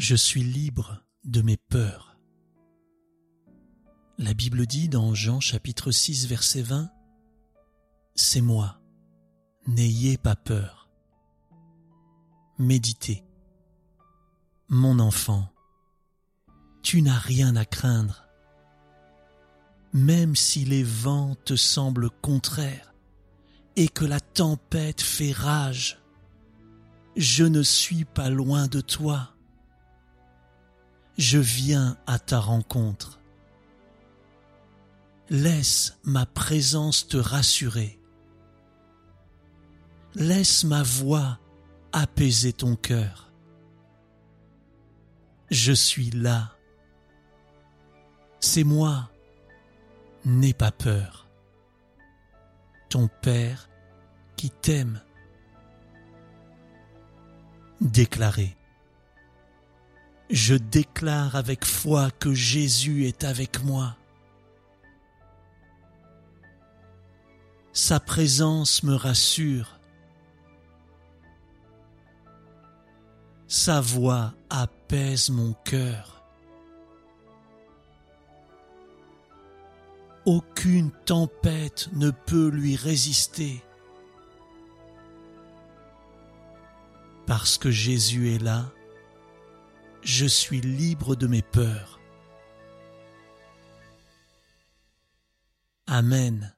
Je suis libre de mes peurs. La Bible dit dans Jean chapitre 6 verset 20, C'est moi, n'ayez pas peur. Méditez. Mon enfant, tu n'as rien à craindre. Même si les vents te semblent contraires et que la tempête fait rage, je ne suis pas loin de toi je viens à ta rencontre. Laisse ma présence te rassurer. Laisse ma voix apaiser ton cœur. Je suis là. C'est moi. N'aie pas peur. Ton Père qui t'aime. Déclaré je déclare avec foi que Jésus est avec moi. Sa présence me rassure. Sa voix apaise mon cœur. Aucune tempête ne peut lui résister. Parce que Jésus est là, je suis libre de mes peurs. Amen.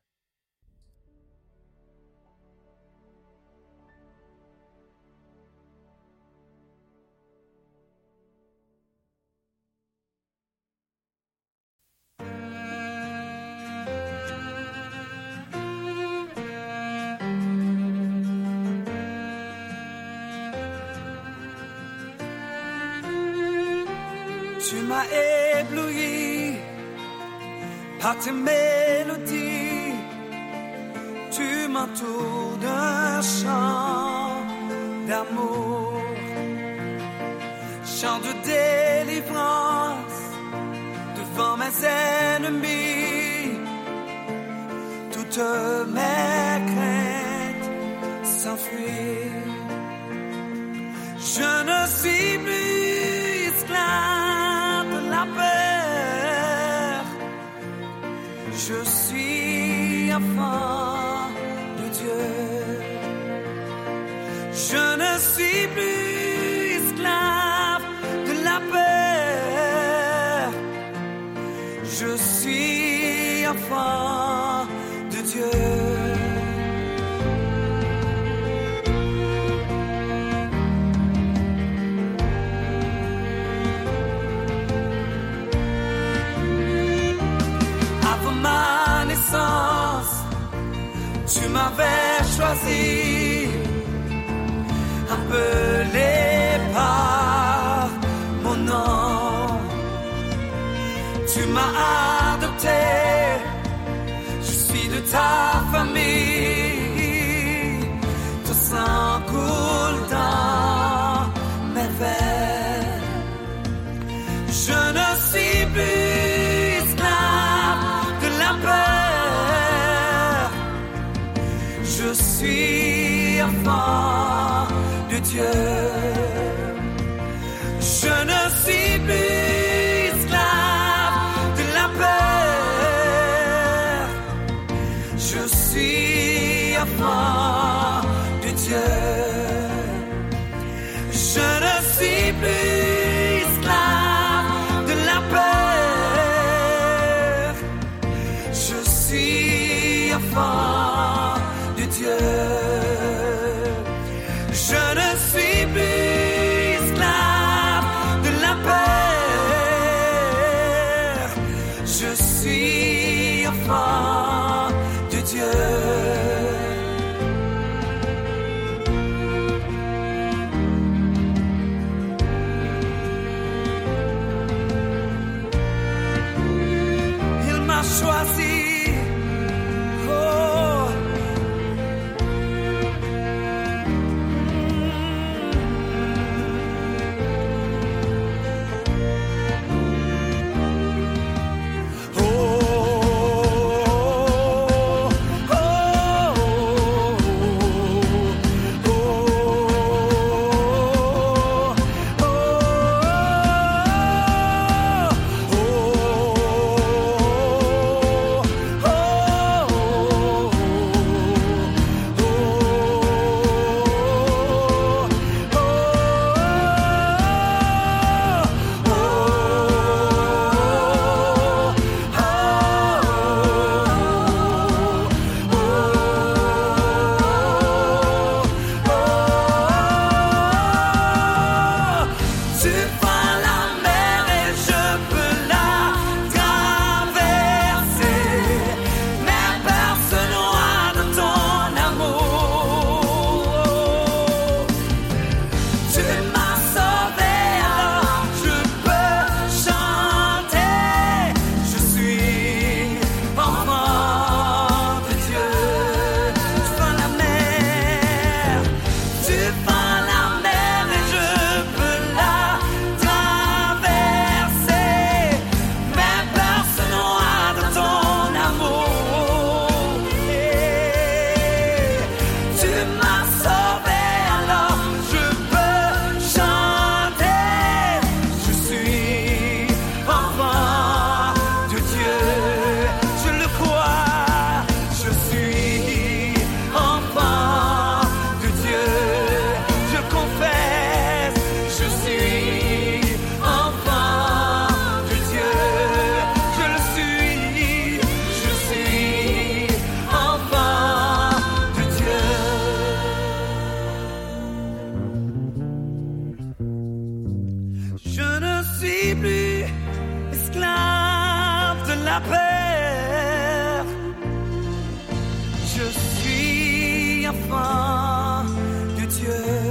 Tu m'as ébloui par tes mélodies. Tu m'entoures d'un chant d'amour, chant de délivrance devant mes ennemis. Toutes mes craintes s'enfuient. Je ne suis plus enfant de Dieu. Je ne suis plus esclave de la peur. Je suis enfant m'avais choisi, appelé par mon nom. Tu m'as adopté, je suis de ta famille. Ton sang coule suis enfant de Dieu. Je ne suis plus esclave de la peur. Je suis enfant de Dieu. Je ne suis plus esclave de la peur. Je suis enfant de Dieu. vejo assim. Enfant de Dieu.